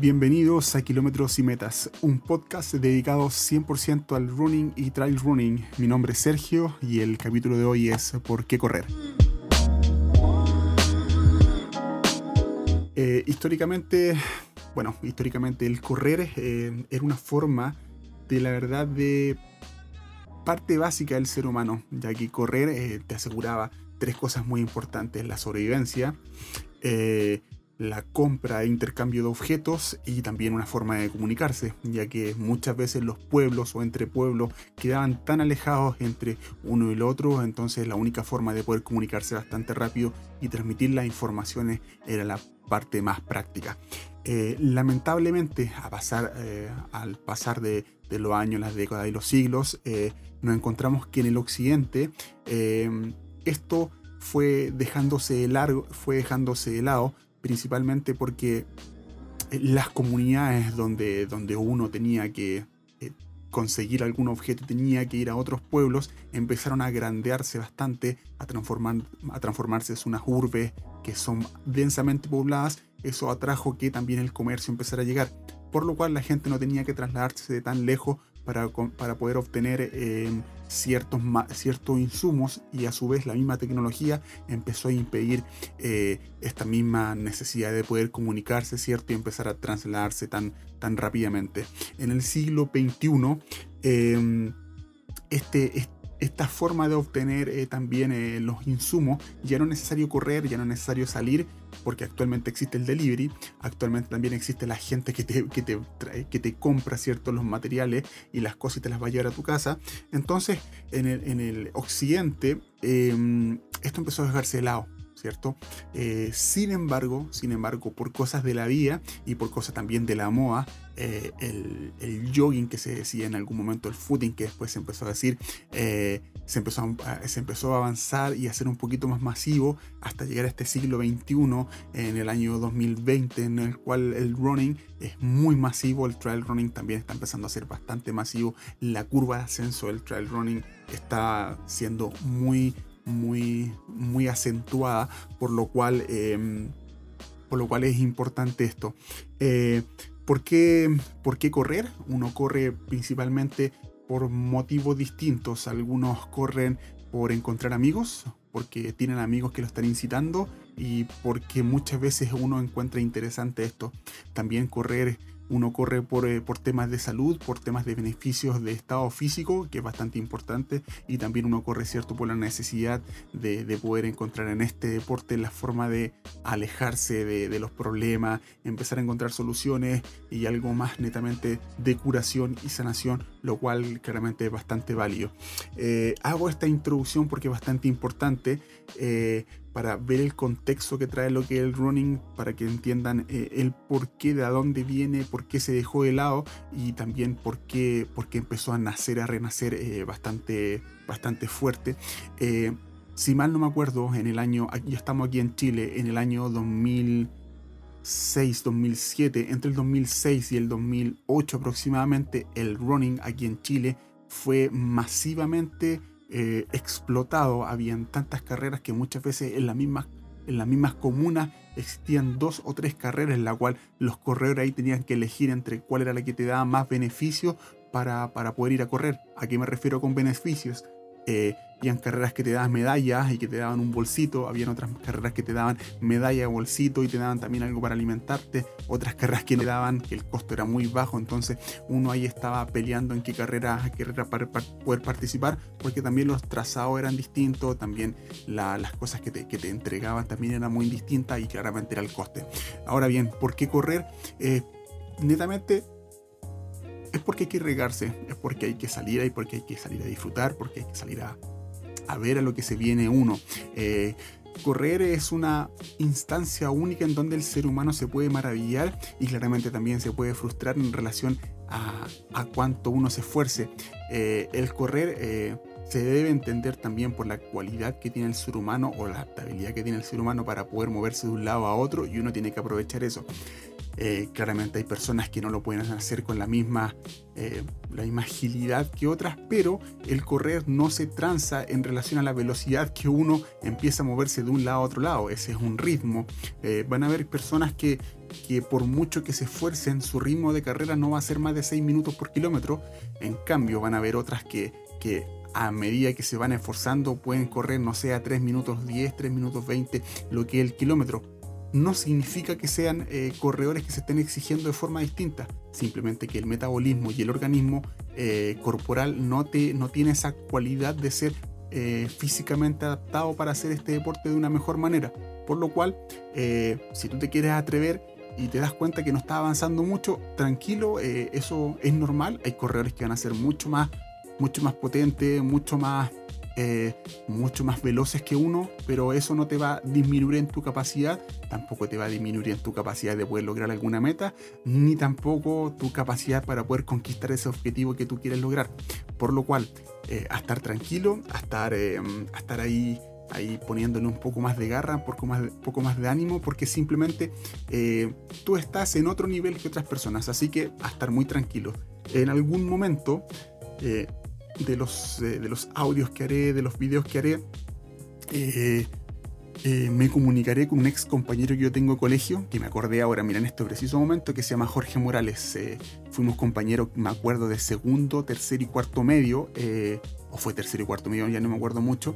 Bienvenidos a Kilómetros y Metas, un podcast dedicado 100% al running y trail running. Mi nombre es Sergio y el capítulo de hoy es ¿Por qué correr? Eh, históricamente, bueno, históricamente el correr eh, era una forma de la verdad de parte básica del ser humano, ya que correr eh, te aseguraba tres cosas muy importantes, la sobrevivencia, la compra e intercambio de objetos y también una forma de comunicarse, ya que muchas veces los pueblos o entre pueblos quedaban tan alejados entre uno y el otro, entonces la única forma de poder comunicarse bastante rápido y transmitir las informaciones era la parte más práctica. Eh, lamentablemente, pasar, eh, al pasar de, los años, las décadas y los siglos, eh, nos encontramos que en el occidente esto fue dejándose de largo, fue dejándose de lado principalmente porque eh, las comunidades donde, donde uno tenía que eh, conseguir algún objeto, tenía que ir a otros pueblos, empezaron a grandearse bastante, a, transformar, a transformarse en unas urbes que son densamente pobladas, eso atrajo que también el comercio empezara a llegar, por lo cual la gente no tenía que trasladarse de tan lejos para, para poder obtener eh, ciertos, ciertos insumos y a su vez la misma tecnología empezó a impedir eh, esta misma necesidad de poder comunicarse, ¿cierto? Y empezar a trasladarse tan, tan rápidamente. En el siglo XXI, em, este, este esta forma de obtener eh, también eh, los insumos, ya no es necesario correr, ya no es necesario salir, porque actualmente existe el delivery, actualmente también existe la gente que te, que te, que te compra ciertos los materiales y las cosas y te las va a llevar a tu casa. Entonces, en el, en el occidente, em, esto empezó a dejarse de lado. ¿Cierto? Eh, sin embargo, sin embargo, por cosas de la vida y por cosas también de la moda, eh, el, el, jogging que se decía en algún momento, el footing que después se empezó a decir, eh, se, empezó a, se empezó a avanzar y a ser un poquito más masivo hasta llegar a este siglo XXI, en el año 2020, en el cual el running es muy masivo, el trail running también está empezando a ser bastante masivo, la curva de ascenso del trail running está siendo muy muy, muy acentuada, por lo cual, em, por lo cual es importante esto. Eh, ¿por, qué, ¿Por qué correr? Uno corre principalmente por motivos distintos. Algunos corren por encontrar amigos, porque tienen amigos que lo están incitando y porque muchas veces uno encuentra interesante esto. También correr uno corre eh, por, temas de salud, por temas de beneficios de estado físico, que es bastante importante, y también uno corre, ¿cierto?, por la necesidad de, poder encontrar en este deporte la forma de alejarse de, los problemas, empezar a encontrar soluciones y algo más netamente de curación y sanación, lo cual claramente es bastante válido. Eh, hago esta introducción porque es bastante importante. Eh, para ver el contexto que trae lo que es el running, para que entiendan eh, el por qué, de dónde viene, por qué se dejó de lado y también por qué, por qué empezó a nacer, a renacer eh, bastante, bastante fuerte. Eh, si mal no me acuerdo, en el año, ya estamos aquí en Chile, en el año 2006, 2007, entre el 2006 y el 2008 aproximadamente, el running aquí en Chile fue masivamente eh, explotado, habían tantas carreras que muchas veces en, la misma, en las mismas comunas existían dos o tres carreras en la cual los corredores ahí tenían que elegir entre cuál era la que te daba más beneficio para, para poder ir a correr. ¿A qué me refiero con beneficios? Eh, habían carreras que te daban medallas y que te daban un bolsito, habían otras carreras que te daban medalla, bolsito y te daban también algo para alimentarte, otras carreras que te daban, que el costo era muy bajo, entonces uno ahí estaba peleando en qué carrera, qué carrera para, poder participar, porque también los trazados eran distintos, también las cosas que te, que te, entregaban también eran muy distintas y claramente era el coste. Ahora bien, ¿por qué correr? Eh, netamente es porque hay que regarse, es porque hay que salir ahí, porque hay que salir a disfrutar, porque hay que salir a, a ver a lo que se viene uno. Eh, correr es una instancia única en donde el ser humano se puede maravillar y claramente también se puede frustrar en relación a, a cuánto uno se esfuerce. Eh, el correr eh, se debe entender también por la cualidad que tiene el ser humano o la adaptabilidad que tiene el ser humano para poder moverse de un lado a otro y uno tiene que aprovechar eso. Eh, claramente hay personas que no lo pueden hacer con la misma, eh, la misma agilidad que otras, pero el correr no se tranza en relación a la velocidad que uno empieza a moverse de un lado a otro lado. Ese es un ritmo. Eh, van a haber personas que, que por mucho que se esfuercen, su ritmo de carrera no va a ser más de 6 minutos por kilómetro. En cambio, van a haber otras que, que a medida que se van esforzando pueden correr, no sé, a 3 minutos 10, 3 minutos 20, lo que es el kilómetro. No significa que sean eh, corredores que se estén exigiendo de forma distinta, simplemente que el metabolismo y el organismo eh, corporal no, te, no tiene esa cualidad de ser eh, físicamente adaptado para hacer este deporte de una mejor manera. Por lo cual, si tú te quieres atrever y te das cuenta que no está avanzando mucho, tranquilo, eso es normal. Hay corredores que van a ser mucho más mucho más potente, mucho más, eh, mucho más veloces que uno, pero eso no te va a disminuir en tu capacidad, tampoco te va a disminuir en tu capacidad de poder lograr alguna meta, ni tampoco tu capacidad para poder conquistar ese objetivo que tú quieres lograr. Por lo cual, eh, a estar tranquilo, a estar, eh, a estar ahí ahí poniéndole un poco más de garra, un poco más, poco más de ánimo, porque simplemente tú estás en otro nivel que otras personas, así que a estar muy tranquilo. En algún momento de los, eh, de los audios que haré, de los videos que haré, eh, eh, me comunicaré con un ex compañero que yo tengo de colegio, que me acordé ahora, mira, en este preciso momento, que se llama Jorge Morales. fuimos compañeros, me acuerdo, de segundo, tercer y cuarto medio, o fue tercero y cuarto medio, ya no me acuerdo mucho,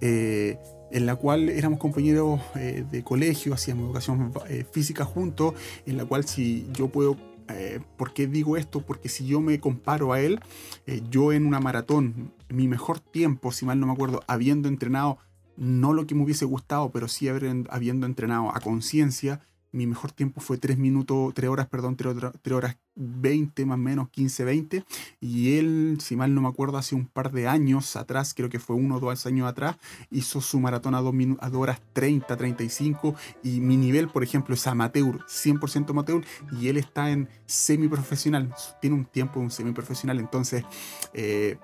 en la cual éramos compañeros de colegio, hacíamos educación física juntos, en la cual si yo puedo eh, ¿Por qué digo esto? Porque si yo me comparo a él, eh, yo en una maratón, mi mejor tiempo, si mal no me acuerdo, habiendo entrenado, no lo que me hubiese gustado, pero sí habiendo entrenado a conciencia, mi mejor tiempo fue 3 minutos, 3 horas, perdón, 3, horas 20 más o menos, 15, 20. Y él, si mal no me acuerdo, hace un par de años atrás, creo que fue uno o dos años atrás, hizo su maratón a 2, a 2 horas 30, 35. Y mi nivel, por ejemplo, es amateur, 100% amateur. Y él está en semiprofesional, tiene un tiempo de un semiprofesional. Entonces, eh,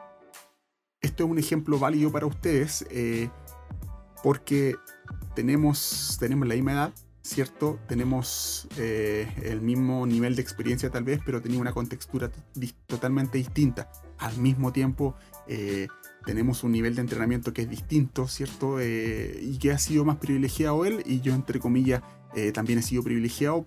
esto es un ejemplo válido para ustedes, eh, porque tenemos, tenemos la misma edad ¿cierto? Tenemos eh, el mismo nivel de experiencia tal vez, pero tenía una contextura totalmente distinta. Al mismo tiempo, eh, tenemos un nivel de entrenamiento que es distinto, ¿cierto? Eh, y que ha sido más privilegiado él y yo, entre comillas, también he sido privilegiado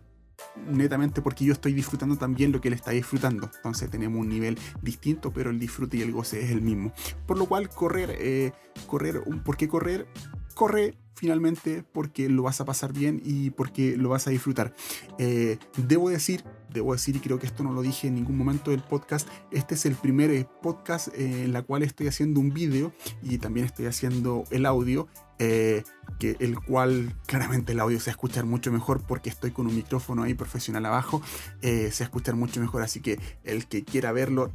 netamente porque yo estoy disfrutando también lo que él está disfrutando. Entonces tenemos un nivel distinto, pero el disfrute y el goce es el mismo. Por lo cual, correr, correr, ¿por qué correr? Corre finalmente porque lo vas a pasar bien y porque lo vas a disfrutar. Eh, debo decir, debo decir, y creo que esto no lo dije en ningún momento del podcast, este es el primer eh, podcast eh, en la cual estoy haciendo un vídeo y también estoy haciendo el audio. que el cual claramente el audio se va a escuchar mucho mejor porque estoy con un micrófono ahí profesional abajo, se va a escuchar mucho mejor, así que el que quiera verlo,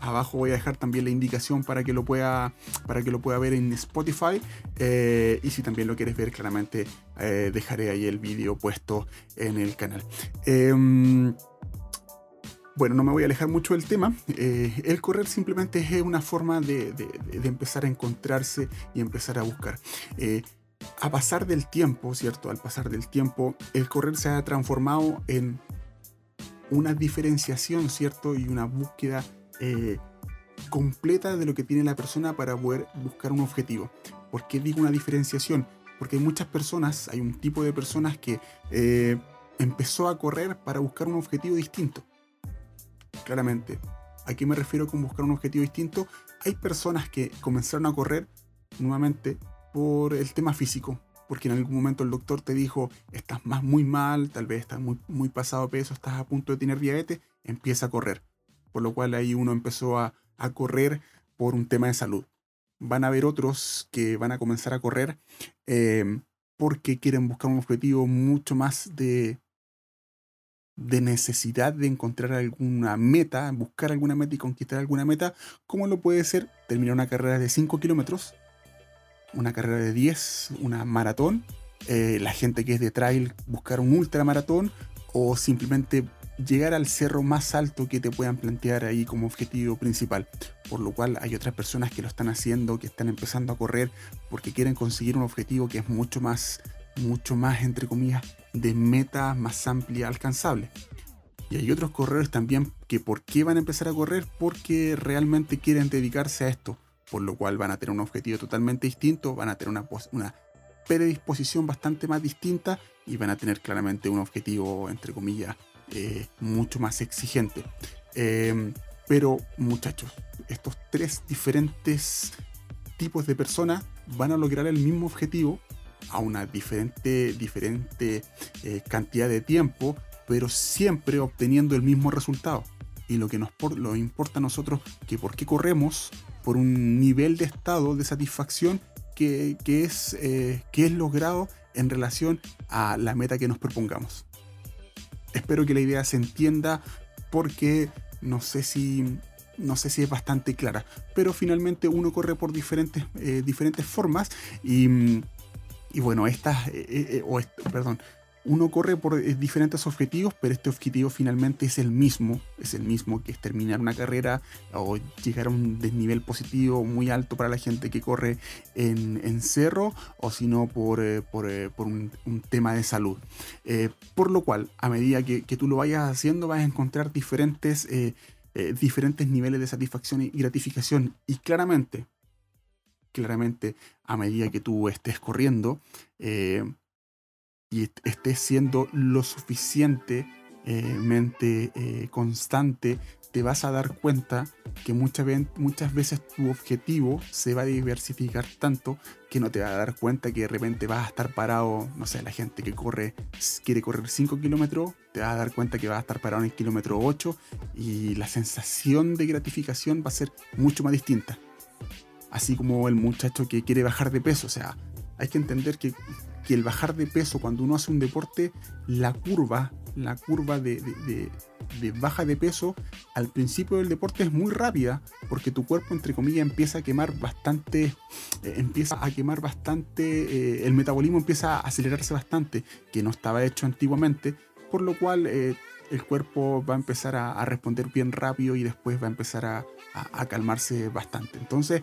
Abajo voy a dejar también la indicación para que lo pueda, para que lo pueda ver en Spotify. Eh, y si también lo quieres ver, claramente eh, dejaré ahí el vídeo puesto en el canal. Em, bueno, no me voy a alejar mucho del tema. Eh, el correr simplemente es una forma de, empezar a encontrarse y empezar a buscar. a pasar del tiempo, ¿cierto? Al pasar del tiempo, el correr se ha transformado en una diferenciación, ¿cierto? Y una búsqueda eh, completa de lo que tiene la persona para poder buscar un objetivo. ¿Por qué digo una diferenciación? Porque hay muchas personas, hay un tipo de personas que eh, empezó a correr para buscar un objetivo distinto. Claramente, ¿a qué me refiero con buscar un objetivo distinto? Hay personas que comenzaron a correr nuevamente por el tema físico, porque en algún momento el doctor te dijo, estás más muy mal, tal vez estás muy, muy pasado peso, estás a punto de tener diabetes, empieza a correr por lo cual ahí uno empezó a, correr por un tema de salud. Van a haber otros que van a comenzar a correr em, porque quieren buscar un objetivo mucho más de, de necesidad de encontrar alguna meta, buscar alguna meta y conquistar alguna meta, como lo puede ser terminar una carrera de 5 kilómetros, una carrera de 10, una maratón, eh, la gente que es de trail buscar un ultramaratón o simplemente llegar al cerro más alto que te puedan plantear ahí como objetivo principal. Por lo cual hay otras personas que lo están haciendo, que están empezando a correr porque quieren conseguir un objetivo que es mucho más, mucho más, entre comillas, de metas más amplias alcanzables. Y hay otros corredores también que ¿por qué van a empezar a correr? Porque realmente quieren dedicarse a esto, por lo cual van a tener un objetivo totalmente distinto, van a tener una, una predisposición bastante más distinta y van a tener claramente un objetivo, entre comillas, eh, mucho más exigente. Em, pero muchachos, estos tres diferentes tipos de personas van a lograr el mismo objetivo a una diferente, diferente eh, cantidad de tiempo, pero siempre obteniendo el mismo resultado. Y lo que nos lo importa a nosotros, que por qué corremos por un nivel de estado de satisfacción que, es, eh, que es logrado en relación a la meta que nos propongamos. Espero que la idea se entienda porque no sé si no sé si es bastante clara, pero finalmente uno corre por diferentes, eh, diferentes formas y, y bueno, estas, eh, o perdón, uno corre por eh, diferentes objetivos, pero este objetivo finalmente es el mismo, es el mismo que es terminar una carrera o llegar a un desnivel positivo muy alto para la gente que corre en, cerro o si no por, eh, eh, un, tema de salud. por lo cual, a medida que, tú lo vayas haciendo, vas a encontrar diferentes, diferentes niveles de satisfacción y gratificación y claramente, claramente a medida que tú estés corriendo, y estés siendo lo suficientemente eh, constante, te vas a dar cuenta que muchas, muchas veces tu objetivo se va a diversificar tanto que no te vas a dar cuenta que de repente vas a estar parado, no sé, la gente que corre, quiere correr 5 kilómetros, te vas a dar cuenta que vas a estar parado en el kilómetro 8 y la sensación de gratificación va a ser mucho más distinta. Así como el muchacho que quiere bajar de peso, o sea, hay que entender que que el bajar de peso cuando uno hace un deporte, la curva, la curva de, baja de peso al principio del deporte es muy rápida porque tu cuerpo entre comillas empieza a quemar bastante, eh, empieza a quemar bastante, eh, el metabolismo empieza a acelerarse bastante, que no estaba hecho antiguamente, por lo cual eh, el cuerpo va a empezar a, responder bien rápido y después va a empezar a, a calmarse bastante. Entonces,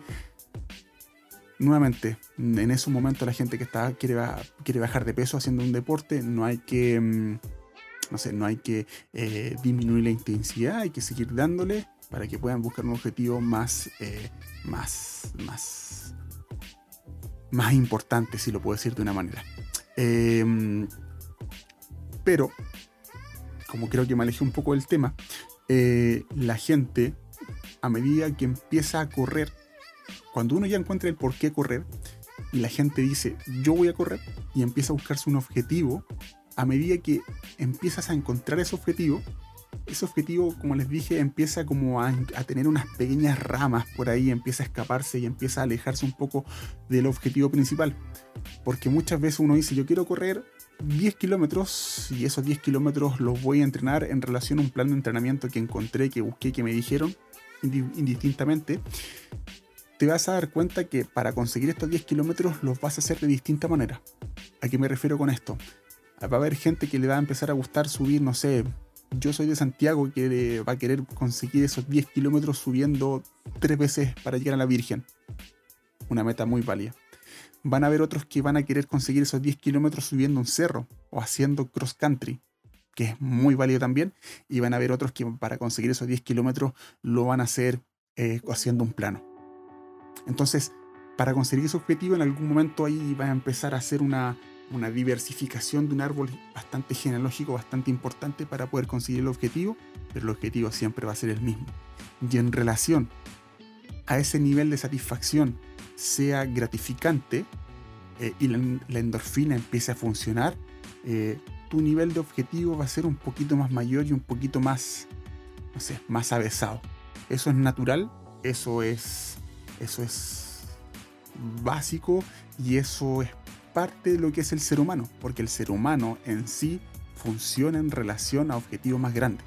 nuevamente, en esos momentos la gente que está, quiere, quiere bajar de peso haciendo un deporte, no hay que, mm, no sé, no hay que eh, disminuir la intensidad, hay que seguir dándole para que puedan buscar un objetivo más, eh, más, más, más importante, si lo puedo decir de una manera. Em, pero, como creo que me alejé un poco del tema, eh, la gente, a medida que empieza a correr cuando uno ya encuentra el por qué correr y la gente dice yo voy a correr y empieza a buscarse un objetivo, a medida que empiezas a encontrar ese objetivo, ese objetivo, como les dije, empieza como a, tener unas pequeñas ramas por ahí, empieza a escaparse y empieza a alejarse un poco del objetivo principal. Porque muchas veces uno dice, yo quiero correr 10 kilómetros y esos 10 kilómetros los voy a entrenar en relación a un plan de entrenamiento que encontré, que busqué, que me dijeron indistintamente te vas a dar cuenta que para conseguir estos 10 kilómetros los vas a hacer de distinta manera. ¿A qué me refiero con esto? Va a haber gente que le va a empezar a gustar subir, no sé, yo soy de Santiago que va a querer conseguir esos 10 kilómetros subiendo tres veces para llegar a la Virgen. Una meta muy válida. Van a haber otros que van a querer conseguir esos 10 kilómetros subiendo un cerro o haciendo cross country, que es muy válido también. Y van a haber otros que para conseguir esos 10 kilómetros lo van a hacer eh, haciendo un plano. Entonces, para conseguir ese objetivo, en algún momento ahí va a empezar a hacer una, diversificación de un árbol bastante genealógico, bastante importante para poder conseguir el objetivo, pero el objetivo siempre va a ser el mismo. Y en relación a ese nivel de satisfacción sea gratificante eh, y la, endorfina empiece a funcionar, eh, tu nivel de objetivo va a ser un poquito más mayor y un poquito más, no sé, más avesado. Eso es natural, eso es eso es básico y eso es parte de lo que es el ser humano, porque el ser humano en sí funciona en relación a objetivos más grandes.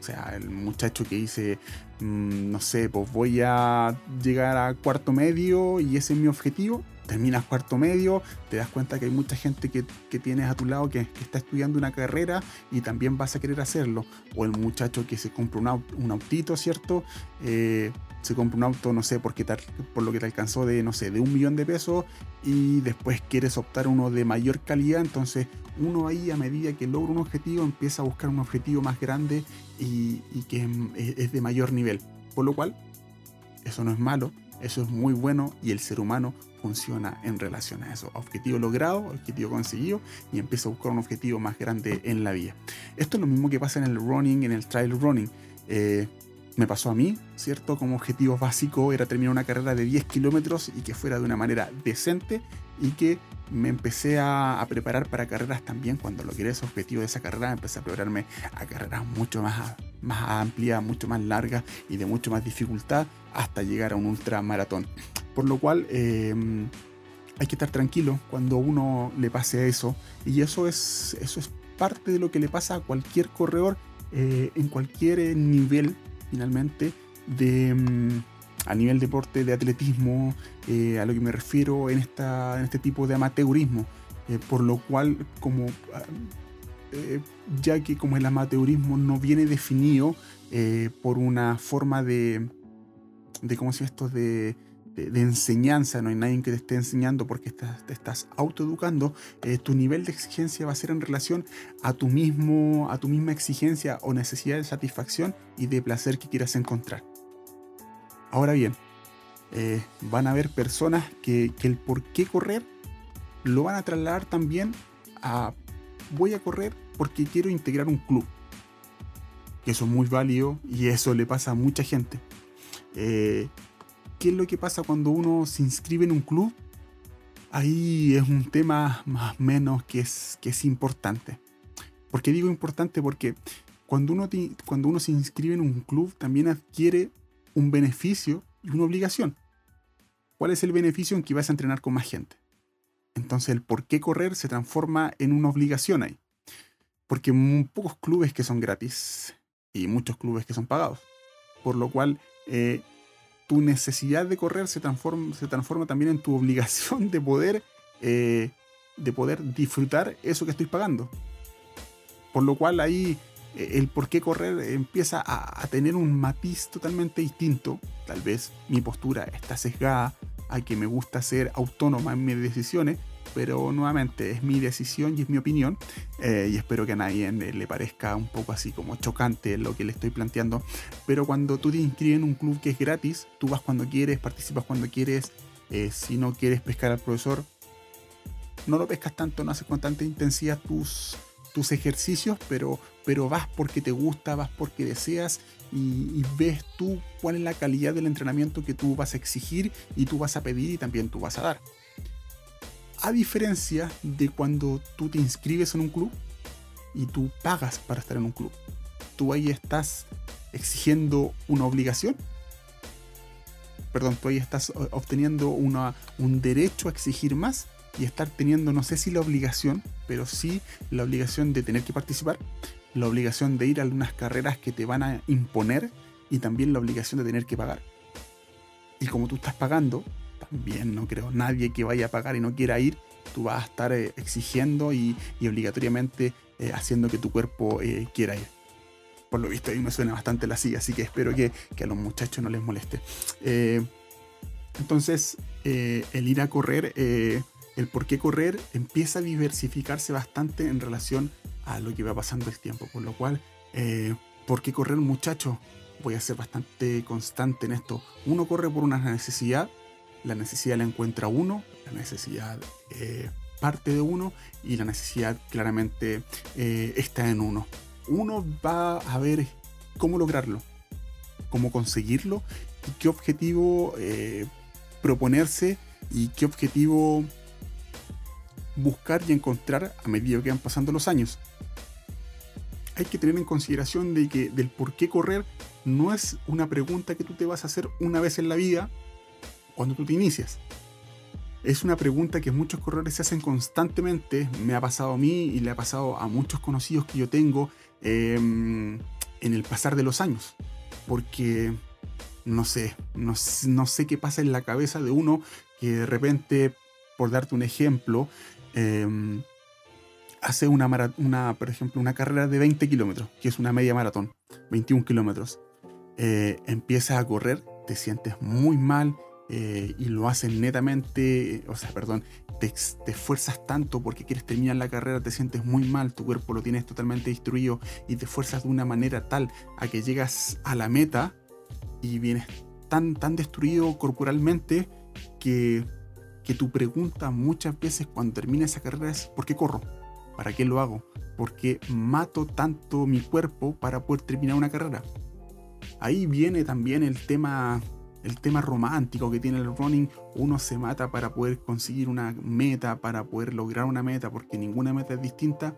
O sea, el muchacho que dice, mm, no sé, pues voy a llegar a cuarto medio y ese es mi objetivo, terminas cuarto medio, te das cuenta que hay mucha gente que, tienes a tu lado que, está estudiando una carrera y también vas a querer hacerlo. O el muchacho que se compra un, un autito, ¿cierto? Eh, se compra un auto, no sé, porque por lo que te alcanzó de, no sé, de un millón de pesos y después quieres optar uno de mayor calidad, entonces uno ahí a medida que logra un objetivo empieza a buscar un objetivo más grande y, que es de mayor nivel. Por lo cual, eso no es malo, eso es muy bueno y el ser humano funciona en relación a eso. Objetivo logrado, objetivo conseguido y empieza a buscar un objetivo más grande en la vida. Esto es lo mismo que pasa en el running, en el trail running. Eh, me pasó a mí, ¿cierto? Como objetivo básico era terminar una carrera de 10 kilómetros y que fuera de una manera decente y que me empecé a, preparar para carreras también cuando lo quería ese objetivo de esa carrera, empecé a prepararme a carreras mucho más, más amplias, mucho más largas y de mucho más dificultad hasta llegar a un ultramaratón. Por lo cual em, hay que estar tranquilo cuando uno le pase eso y eso es, eso es parte de lo que le pasa a cualquier corredor eh, en cualquier nivel finalmente de... Mm, a nivel deporte de atletismo, eh, a lo que me refiero en, esta, en este tipo de amateurismo, eh, por lo cual como ah, ya que como el amateurismo no viene definido por una forma de, de ¿cómo se esto? De, de, enseñanza, no hay nadie que te esté enseñando porque te estás autoeducando, eh, tu nivel de exigencia va a ser en relación a tu, mismo, a tu misma exigencia o necesidad de satisfacción y de placer que quieras encontrar. Ahora bien, eh, van a haber personas que, que el por qué correr lo van a trasladar también a voy a correr porque quiero integrar un club. Eso es muy válido y eso le pasa a mucha gente. Eh, qué es lo que pasa cuando uno se inscribe en un club, ahí es un tema más o menos que es, que es importante. ¿Por qué digo importante? Porque cuando uno, cuando uno se inscribe en un club también adquiere un beneficio y una obligación. ¿Cuál es el beneficio en que vas a entrenar con más gente? Entonces el por qué correr se transforma en una obligación ahí. Porque pocos clubes que son gratis y muchos clubes que son pagados. Por lo cual eh, tu necesidad de correr se transforma, se transforma también en tu obligación de poder, eh, de poder disfrutar eso que estoy pagando. Por lo cual ahí eh, el por qué correr empieza a, a, tener un matiz totalmente distinto. Tal vez mi postura está sesgada a que me gusta ser autónoma en mis decisiones, pero nuevamente es mi decisión y es mi opinión eh, y espero que a nadie le parezca un poco así como chocante lo que le estoy planteando. Pero cuando tú te inscribes en un club que es gratis, tú vas cuando quieres, participas cuando quieres, eh, si no quieres pescar al profesor, no lo pescas tanto, no haces con tanta intensidad tus, tus ejercicios, pero, pero vas porque te gusta, vas porque deseas y, y, ves tú cuál es la calidad del entrenamiento que tú vas a exigir y tú vas a pedir y también tú vas a dar. A diferencia de cuando tú te inscribes en un club y tú pagas para estar en un club. Tú ahí estás exigiendo una obligación. Perdón, tú ahí estás obteniendo una, un derecho a exigir más y estar teniendo, no sé si la obligación, pero sí la obligación de tener que participar, la obligación de ir a algunas carreras que te van a imponer y también la obligación de tener que pagar. Y como tú estás pagando, bien, no creo nadie que vaya a pagar y no quiera ir, tú vas a estar eh, exigiendo y, obligatoriamente eh, haciendo que tu cuerpo eh, quiera ir. Por lo visto, ahí me suena bastante la silla, así que espero que, a los muchachos no les moleste. entonces, el ir a correr, el por qué correr, empieza a diversificarse bastante en relación a lo que va pasando el tiempo. Por lo cual, ¿por qué correr, muchacho? Voy a ser bastante constante en esto. Uno corre por una necesidad la necesidad la encuentra uno, la necesidad eh, parte de uno y la necesidad claramente eh, está en uno. Uno va a ver cómo lograrlo, cómo conseguirlo y qué objetivo eh, proponerse y qué objetivo buscar y encontrar a medida que van pasando los años. Hay que tener en consideración de que del por qué correr no es una pregunta que tú te vas a hacer una vez en la vida cuando tú te inicias? Es una pregunta que muchos corredores se hacen constantemente. Me ha pasado a mí y le ha pasado a muchos conocidos que yo tengo em, en el pasar de los años. Porque no sé, no, sé qué pasa en la cabeza de uno que de repente, por darte un ejemplo, em, hace una, una, por ejemplo, una carrera de 20 kilómetros, que es una media maratón, 21 kilómetros. Eh, empiezas a correr, te sientes muy mal, eh, y lo haces netamente, o sea, perdón, te, te, esfuerzas tanto porque quieres terminar la carrera, te sientes muy mal, tu cuerpo lo tienes totalmente destruido y te esfuerzas de una manera tal a que llegas a la meta y vienes tan, tan destruido corporalmente que, que tu pregunta muchas veces cuando termina esa carrera es ¿por qué corro? ¿Para qué lo hago? ¿Por qué mato tanto mi cuerpo para poder terminar una carrera? Ahí viene también el tema el tema romántico que tiene el running, uno se mata para poder conseguir una meta, para poder lograr una meta, porque ninguna meta es distinta.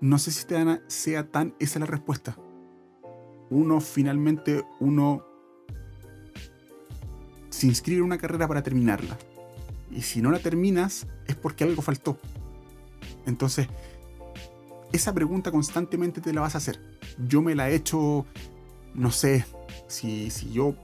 No sé si sea tan esa la respuesta. Uno finalmente, uno se inscribe en una carrera para terminarla. Y si no la terminas es porque algo faltó. Entonces, esa pregunta constantemente te la vas a hacer. Yo me la he hecho, no sé, si, si yo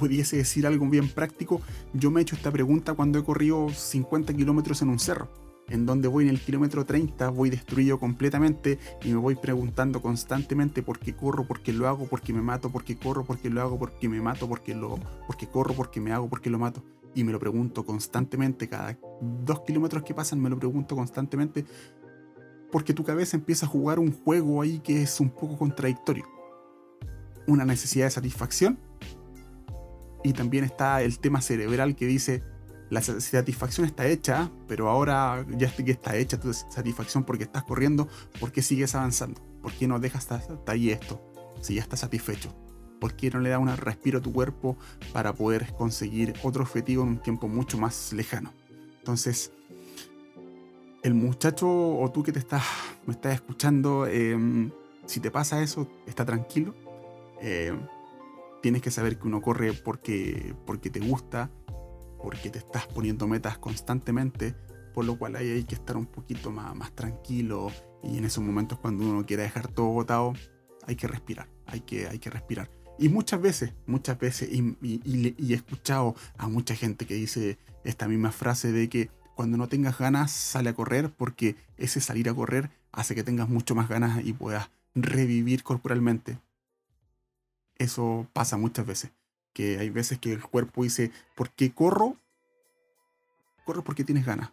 pudiese decir algo bien práctico, yo me he hecho esta pregunta cuando he corrido 50 kilómetros en un cerro, en donde voy en el kilómetro 30, voy destruido completamente y me voy preguntando constantemente por qué corro, por qué lo hago, por qué me mato, por qué corro, por qué lo hago, por qué me mato, por qué, lo, por qué corro, por qué me hago, por qué lo mato. Y me lo pregunto constantemente, cada dos kilómetros que pasan me lo pregunto constantemente, porque tu cabeza empieza a jugar un juego ahí que es un poco contradictorio. Una necesidad de satisfacción y también está el tema cerebral que dice, la satisfacción está hecha, pero ahora ya que está hecha tu satisfacción porque estás corriendo, ¿por qué sigues avanzando? ¿Por qué no dejas hasta ahí esto? Si ya estás satisfecho. ¿Por qué no le da un respiro a tu cuerpo para poder conseguir otro objetivo en un tiempo mucho más lejano? Entonces, el muchacho o tú que te estás, me estás escuchando, em, si te pasa eso, está tranquilo. Eh, tienes que saber que uno corre porque, porque te gusta, porque te estás poniendo metas constantemente, por lo cual hay que estar un poquito más, más tranquilo y en esos momentos cuando uno quiere dejar todo botado, hay que respirar, hay que, hay que respirar. Y muchas veces, muchas veces, y, y, he escuchado a mucha gente que dice esta misma frase de que cuando no tengas ganas, sale a correr, porque ese salir a correr hace que tengas mucho más ganas y puedas revivir corporalmente eso pasa muchas veces. Que hay veces que el cuerpo dice, ¿por qué corro? Corre porque tienes ganas.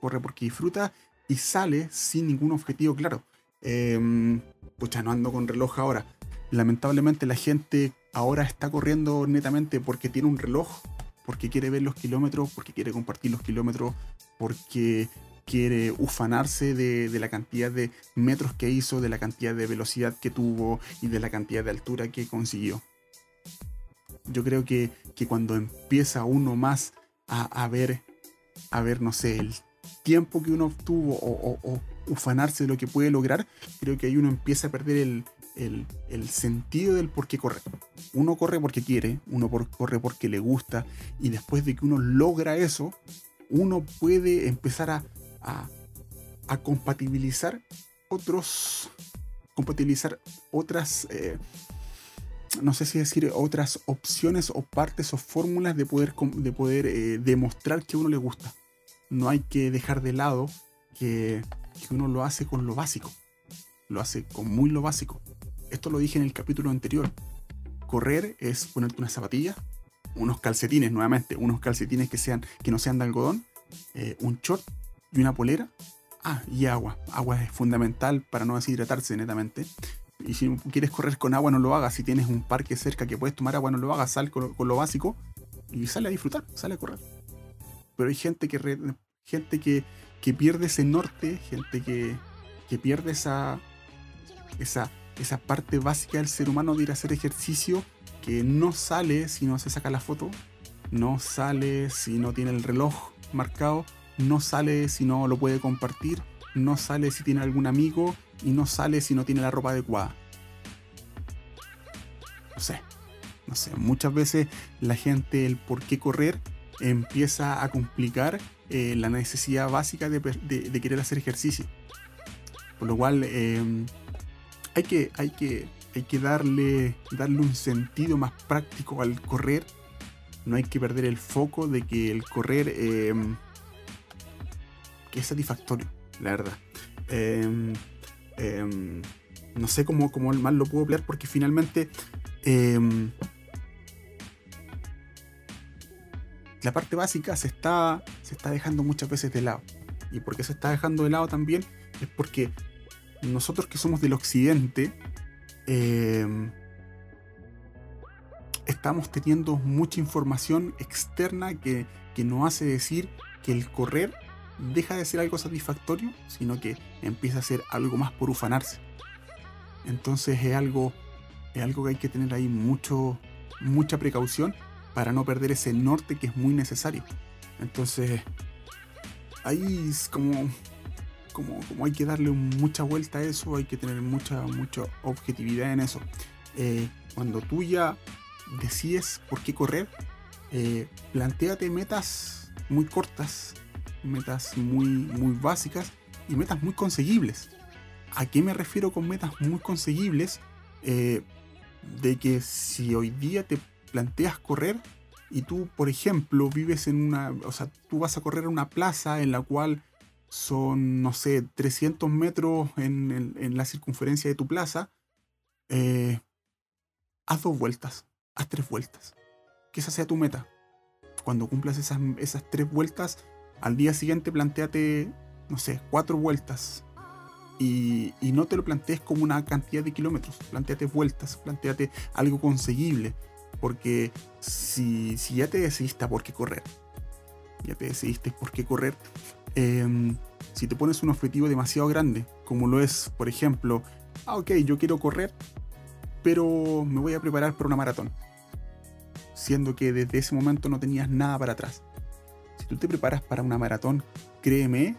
Corre porque disfruta y sale sin ningún objetivo claro. Eh, pucha, no ando con reloj ahora. Lamentablemente la gente ahora está corriendo netamente porque tiene un reloj, porque quiere ver los kilómetros, porque quiere compartir los kilómetros, porque quiere ufanarse de, la cantidad de metros que hizo, de la cantidad de velocidad que tuvo y de la cantidad de altura que consiguió. Yo creo que, cuando empieza uno más a, ver, a ver, no sé, el tiempo que uno obtuvo o, ufanarse de lo que puede lograr, creo que ahí uno empieza a perder el, el, sentido del por qué corre. Uno corre porque quiere, uno corre porque le gusta, y después de que uno logra eso, uno puede empezar a, a, compatibilizar otros, compatibilizar otras, eh, no sé si decir otras opciones o partes o fórmulas de poder, de poder eh, demostrar que a uno le gusta. No hay que dejar de lado que, que uno lo hace con lo básico. Lo hace con muy lo básico. Esto lo dije en el capítulo anterior. Correr es ponerte una zapatilla, unos calcetines nuevamente, unos calcetines que, sean, que no sean de algodón, eh, un short y una polera. Ah, y agua. Agua es fundamental para no deshidratarse netamente. Y si quieres correr con agua, no lo hagas. Si tienes un parque cerca que puedes tomar agua, no lo hagas. Sal con, lo básico y sale a disfrutar, sale a correr. Pero hay gente que, gente que, que pierde ese norte, gente que, que pierde esa, esa, esa parte básica del ser humano de ir a hacer ejercicio, que no sale si no se saca la foto, no sale si no tiene el reloj marcado, no sale si no lo puede compartir, no sale si tiene algún amigo y no sale si no tiene la ropa adecuada. No sé, no sé, muchas veces la gente el por qué correr empieza a complicar eh, la necesidad básica de, querer hacer ejercicio. Por lo cual em, hay, que, hay, que, hay que darle, darle un sentido más práctico al correr. No hay que perder el foco de que el correr em, que es satisfactorio, la verdad. Em, em, no sé cómo, cómo mal lo puedo pelear porque finalmente em, la parte básica se está, se está dejando muchas veces de lado. ¿Y por qué se está dejando de lado también? Es porque nosotros que somos del occidente, estamos teniendo mucha información externa que, que nos hace decir que el correr deja de ser algo satisfactorio, sino que empieza a ser algo más por ufanarse. Entonces es algo, es algo que hay que tener ahí mucho, mucha precaución para no perder ese norte que es muy necesario. Entonces, ahí es como, como, como hay que darle mucha vuelta a eso, hay que tener mucha, mucha objetividad en eso. Eh, cuando tú ya decides por qué correr, eh, planteate metas muy cortas, metas muy, muy básicas y metas muy conseguibles. ¿A qué me refiero con metas muy conseguibles? Eh, de que si hoy día te planteas correr y tú, por ejemplo, vives en una, o sea, tú vas a correr en una plaza en la cual son, no sé, 300 metros en, la circunferencia de tu plaza, eh, haz dos vueltas, haz tres vueltas. Que esa sea tu meta. Cuando cumplas esas, esas tres vueltas, al día siguiente planteate, no sé, cuatro vueltas. Y, no te lo plantees como una cantidad de kilómetros, planteate vueltas, planteate algo conseguible. Porque si, ya te decidiste por qué correr, ya te decidiste por qué correr, em, si te pones un objetivo demasiado grande, como lo es, por ejemplo, ah, ok, yo quiero correr, pero me voy a preparar para una maratón, siendo que desde ese momento no tenías nada para atrás. Tú te preparas para una maratón, créeme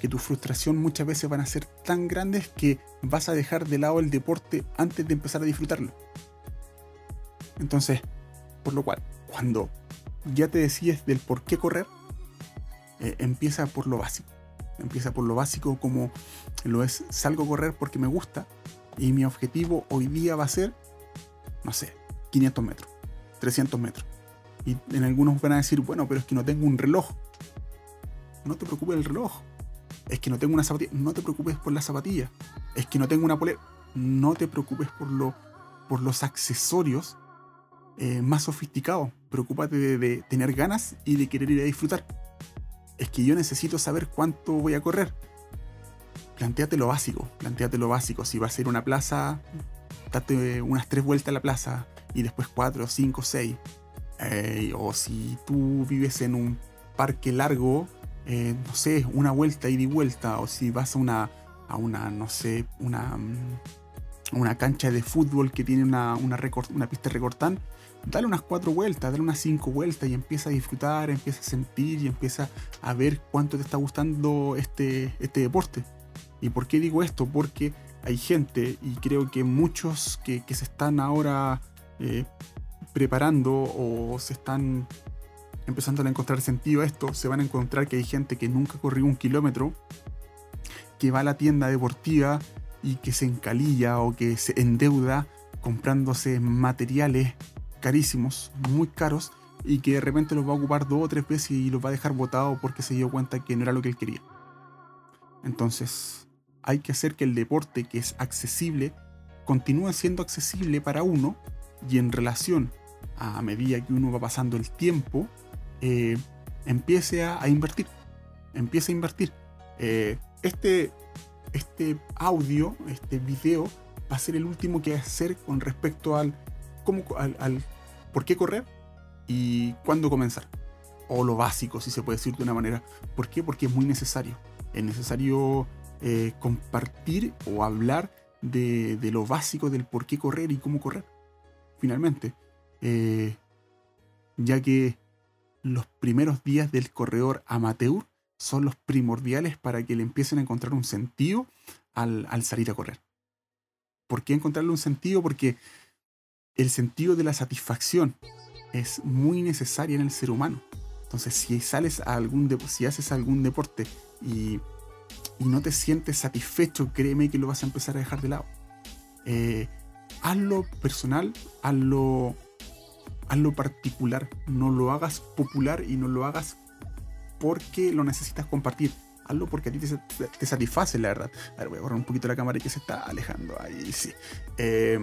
que tu frustración muchas veces van a ser tan grandes que vas a dejar de lado el deporte antes de empezar a disfrutarlo. Entonces, por lo cual, cuando ya te decides del por qué correr, eh, empieza por lo básico. Empieza por lo básico como lo es salgo a correr porque me gusta y mi objetivo hoy día va a ser, no sé, 500 metros, 300 metros. Y en algunos van a decir, bueno, pero es que no tengo un reloj. No te preocupes del reloj. Es que no tengo una zapatilla. No te preocupes por la zapatilla. Es que no tengo una polera. No te preocupes por, lo, por los accesorios eh, más sofisticado. Preocúpate de, tener ganas y de querer ir a disfrutar. Es que yo necesito saber cuánto voy a correr. Plantéate lo básico, planteate lo básico. Si vas a ir a una plaza, date unas tres vueltas a la plaza y después cuatro, cinco, seis. Eh, o si tú vives en un parque largo, eh, no sé, una vuelta y de vuelta. O si vas a una, a una, no sé, una, mm, una cancha de fútbol que tiene una, una, pista recortante dale unas cuatro vueltas, dale unas cinco vueltas y empieza a disfrutar, empieza a sentir y empieza a ver cuánto te está gustando este, este deporte. ¿Y por qué digo esto? Porque hay gente, y creo que muchos que, se están ahora eh, preparando o se están empezando a encontrar sentido a esto, se van a encontrar que hay gente que nunca corrió un kilómetro, que va a la tienda deportiva y que se encalilla o que se endeuda comprándose materiales carísimos, muy caros, y que de repente los va a ocupar dos o tres veces y los va a dejar botado porque se dio cuenta que no era lo que él quería. Entonces, hay que hacer que el deporte que es accesible continúe siendo accesible para uno y en relación a medida que uno va pasando el tiempo, eh, empiece a, invertir. Empiece a invertir. Eh, este, este audio, este video, va a ser el último que hacer con respecto al al, por qué correr y cuándo comenzar. O lo básico, si se puede decir de una manera. ¿Por qué? Porque es muy necesario. Es necesario eh, compartir o hablar de, lo básico del por qué correr y cómo correr. Finalmente. Eh, ya que los primeros días del corredor amateur son los primordiales para que le empiecen a encontrar un sentido al, al salir a correr. ¿Por qué encontrarle un sentido? Porque el sentido de la satisfacción es muy necesaria en el ser humano. Entonces, si sales a algún si haces algún deporte y, no te sientes satisfecho, créeme que lo vas a empezar a dejar de lado. Eh, hazlo personal, hazlo, hazlo particular. No lo hagas popular y no lo hagas porque lo necesitas compartir. Hazlo porque a ti te, satisface, la verdad. A ver, voy a borrar un poquito la cámara que se está alejando. Ahí sí. Eh,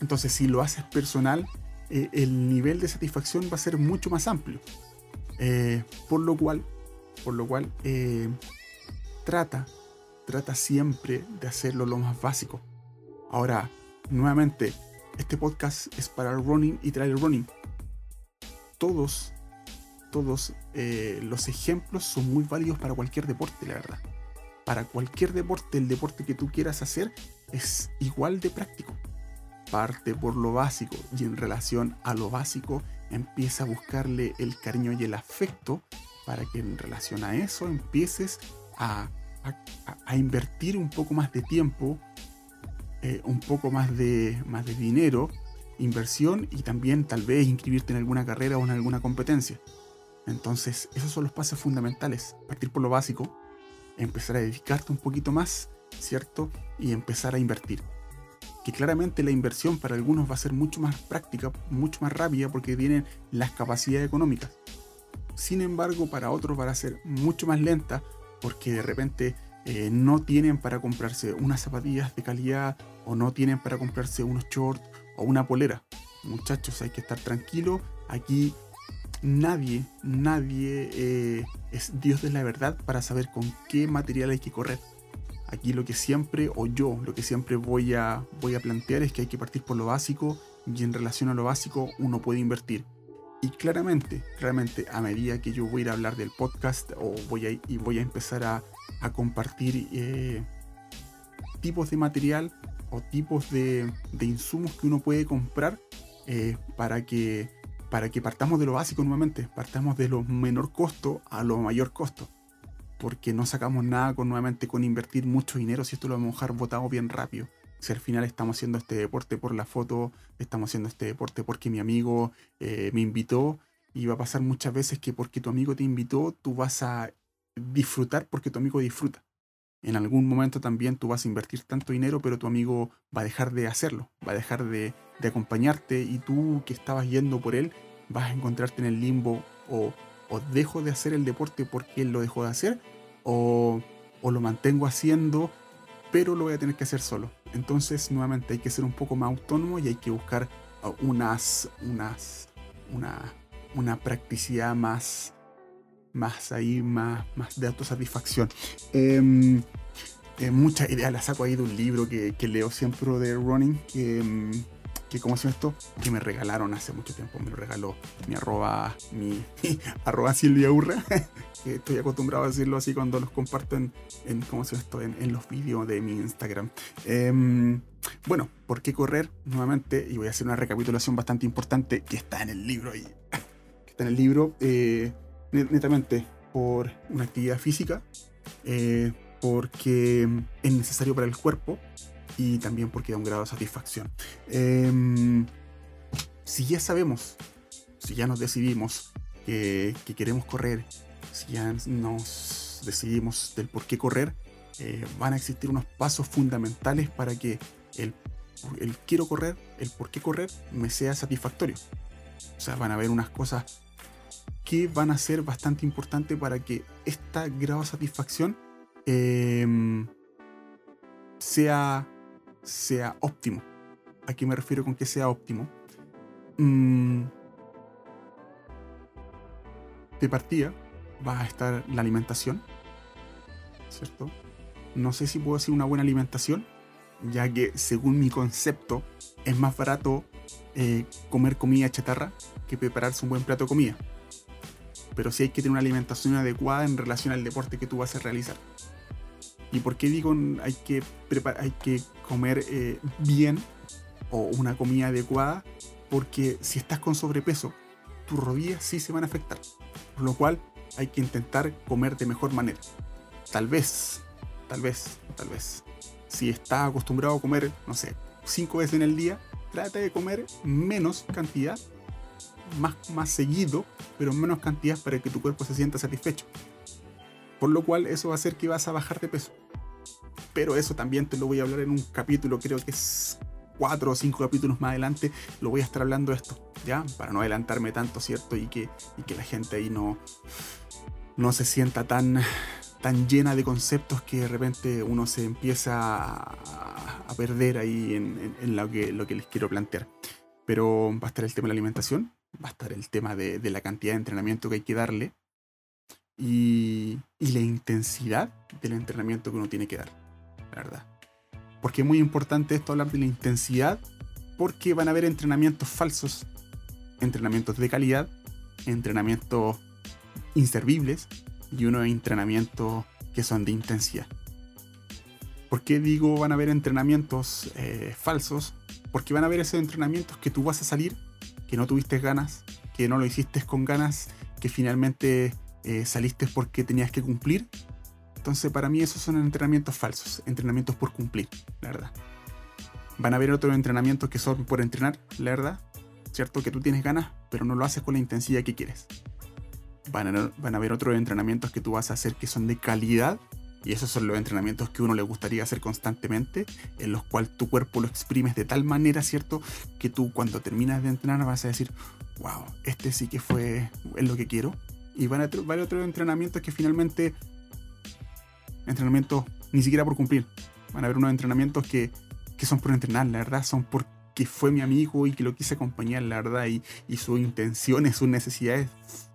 entonces, si lo haces personal, eh, el nivel de satisfacción va a ser mucho más amplio. Eh, por lo cual, por lo cual trata, trata siempre de hacerlo lo más básico. Ahora, nuevamente, este podcast es para running y trail running. Todos, todos los ejemplos son muy válidos para cualquier deporte, la verdad. Para cualquier deporte, el deporte que tú quieras hacer es igual de práctico parte por lo básico y en relación a lo básico empieza a buscarle el cariño y el afecto para que en relación a eso empieces a, invertir un poco más de tiempo, eh, un poco más de, más de dinero, inversión y también tal vez inscribirte en alguna carrera o en alguna competencia. Entonces, esos son los pasos fundamentales. Partir por lo básico, empezar a dedicarte un poquito más, ¿cierto? Y empezar a invertir que claramente la inversión para algunos va a ser mucho más práctica, mucho más rápida porque tienen las capacidades económicas. Sin embargo, para otros va a ser mucho más lenta porque de repente eh, no tienen para comprarse unas zapatillas de calidad o no tienen para comprarse unos shorts o una polera. Muchachos, hay que estar tranquilos. Aquí nadie, nadie eh, es Dios de la verdad para saber con qué material hay que correr. Aquí lo que siempre, o yo, lo que siempre voy a, voy a plantear es que hay que partir por lo básico y en relación a lo básico uno puede invertir. Y claramente, claramente, a medida que yo voy a ir a hablar del podcast o voy a, voy a empezar a, compartir eh, tipos de material o tipos de, insumos que uno puede comprar eh, para, que, para que partamos de lo básico nuevamente, partamos de lo menor costo a lo mayor costo porque no sacamos nada con nuevamente con invertir mucho dinero si esto lo vamos a dejar botado bien rápido. Si al final estamos haciendo este deporte por la foto, estamos haciendo este deporte porque mi amigo eh, me invitó, y va a pasar muchas veces que porque tu amigo te invitó, tú vas a disfrutar porque tu amigo disfruta. En algún momento también tú vas a invertir tanto dinero, pero tu amigo va a dejar de hacerlo, va a dejar de, de acompañarte y tú que estabas yendo por él, vas a encontrarte en el limbo o o dejo de hacer el deporte porque él lo dejó de hacer, o, lo mantengo haciendo, pero lo voy a tener que hacer solo. Entonces, nuevamente, hay que ser un poco más autónomo y hay que buscar uh, unas, unas, una, una practicidad más, más ahí, más, más de autosatisfacción. Eh, muchas ideas las saco ahí de un libro que, leo siempre de running, que, em, que como es esto, que me regalaron hace mucho tiempo, me lo regaló mi arroba, mi, arroba Silvia Urra, que estoy acostumbrado a decirlo así cuando los comparto en, en ¿cómo se esto? En, los vídeos de mi Instagram. Em, bueno, ¿por qué correr? Nuevamente, y voy a hacer una recapitulación bastante importante que está en el libro ahí, que está en el libro, eh, netamente por una actividad física, eh, porque es necesario para el cuerpo, y también porque da un grado de satisfacción. Em, si ya sabemos, si ya nos decidimos que, queremos correr, si ya nos decidimos del por qué correr, eh, van a existir unos pasos fundamentales para que el, el quiero correr, el por qué correr, me sea satisfactorio. O sea, van a haber unas cosas que van a ser bastante importantes para que este grado de satisfacción em, sea sea óptimo. ¿A qué me refiero con que sea óptimo? Mm, de partida va a estar la alimentación, ¿cierto? No sé si puedo decir una buena alimentación, ya que según mi concepto es más barato eh, comer comida chatarra que prepararse un buen plato de comida. Pero sí hay que tener una alimentación adecuada en relación al deporte que tú vas a realizar. ¿Y por qué digo hay que, hay que comer eh, bien o una comida adecuada? Porque si estás con sobrepeso, tus rodillas sí se van a afectar. Por lo cual hay que intentar comer de mejor manera. Tal vez, tal vez, tal vez. Si estás acostumbrado a comer, no sé, cinco veces en el día, trata de comer menos cantidad, más, más seguido, pero menos cantidad para que tu cuerpo se sienta satisfecho. Por lo cual eso va a hacer que vas a bajar de peso. Pero eso también te lo voy a hablar en un capítulo, creo que es cuatro o cinco capítulos más adelante, lo voy a estar hablando de esto, ¿ya? Para no adelantarme tanto, ¿cierto? Y que, que la gente ahí no, no se sienta tan, tan llena de conceptos que de repente uno se empieza a, perder ahí en, lo, que, lo que les quiero plantear. Pero va a estar el tema de la alimentación, va a estar el tema de, la cantidad de entrenamiento que hay que darle y, y, la intensidad del entrenamiento que uno tiene que dar, la verdad. Porque es muy importante esto hablar de la intensidad, porque van a haber entrenamientos falsos, entrenamientos de calidad, entrenamientos inservibles y unos entrenamientos que son de intensidad. ¿Por qué digo van a haber entrenamientos eh, falsos? Porque van a haber esos entrenamientos que tú vas a salir, que no tuviste ganas, que no lo hiciste con ganas, que finalmente eh, saliste porque tenías que cumplir. Entonces para mí esos son entrenamientos falsos, entrenamientos por cumplir, la verdad. Van a haber otros entrenamientos que son por entrenar, la verdad. Cierto que tú tienes ganas, pero no lo haces con la intensidad que quieres. Van a, van a haber otros entrenamientos que tú vas a hacer que son de calidad y esos son los entrenamientos que uno le gustaría hacer constantemente, en los cuales tu cuerpo lo exprimes de tal manera, ¿cierto? Que tú cuando terminas de entrenar vas a decir, wow, este sí que fue, es lo que quiero. Y van a haber otros entrenamientos que finalmente, entrenamientos ni siquiera por cumplir. Van a haber unos entrenamientos que, que son por entrenar, la verdad, son porque fue mi amigo y que lo quise acompañar, la verdad, y, y sus intenciones, sus necesidades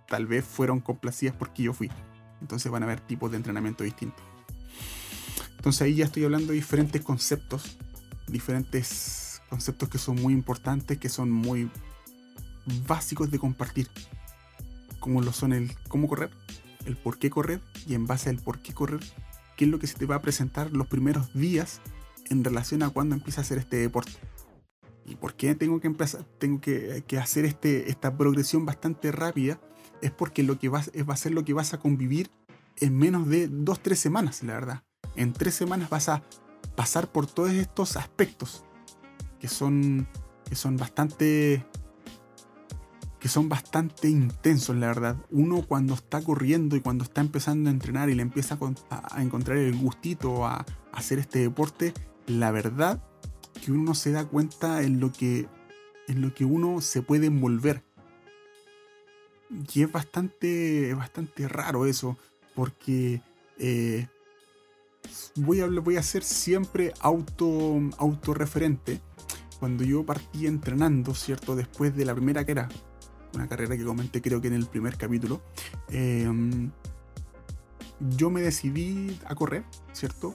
tal vez fueron complacidas porque yo fui. Entonces van a haber tipos de entrenamiento distintos. Entonces ahí ya estoy hablando de diferentes conceptos, diferentes conceptos que son muy importantes, que son muy básicos de compartir, como lo son el cómo correr, el por qué correr y en base al por qué correr, qué es lo que se te va a presentar los primeros días en relación a cuando empieza a hacer este deporte. ¿Y por qué tengo que empezar, tengo que, hacer este, esta progresión bastante rápida? Es porque lo que va a ser lo que vas a convivir en menos de 2-3 semanas, la verdad en tres semanas vas a pasar por todos estos aspectos que son, que son bastante que son bastante intensos, la verdad. Uno cuando está corriendo y cuando está empezando a entrenar y le empieza a, encontrar el gustito a, hacer este deporte, la verdad que uno se da cuenta en lo que, en lo que uno se puede envolver. Y es bastante, bastante raro eso, porque eh, voy a, voy a ser siempre auto, autorreferente. Cuando yo partí entrenando, ¿cierto? Después de la primera carrera, una carrera que comenté creo que en el primer capítulo, em, yo me decidí a correr, ¿cierto?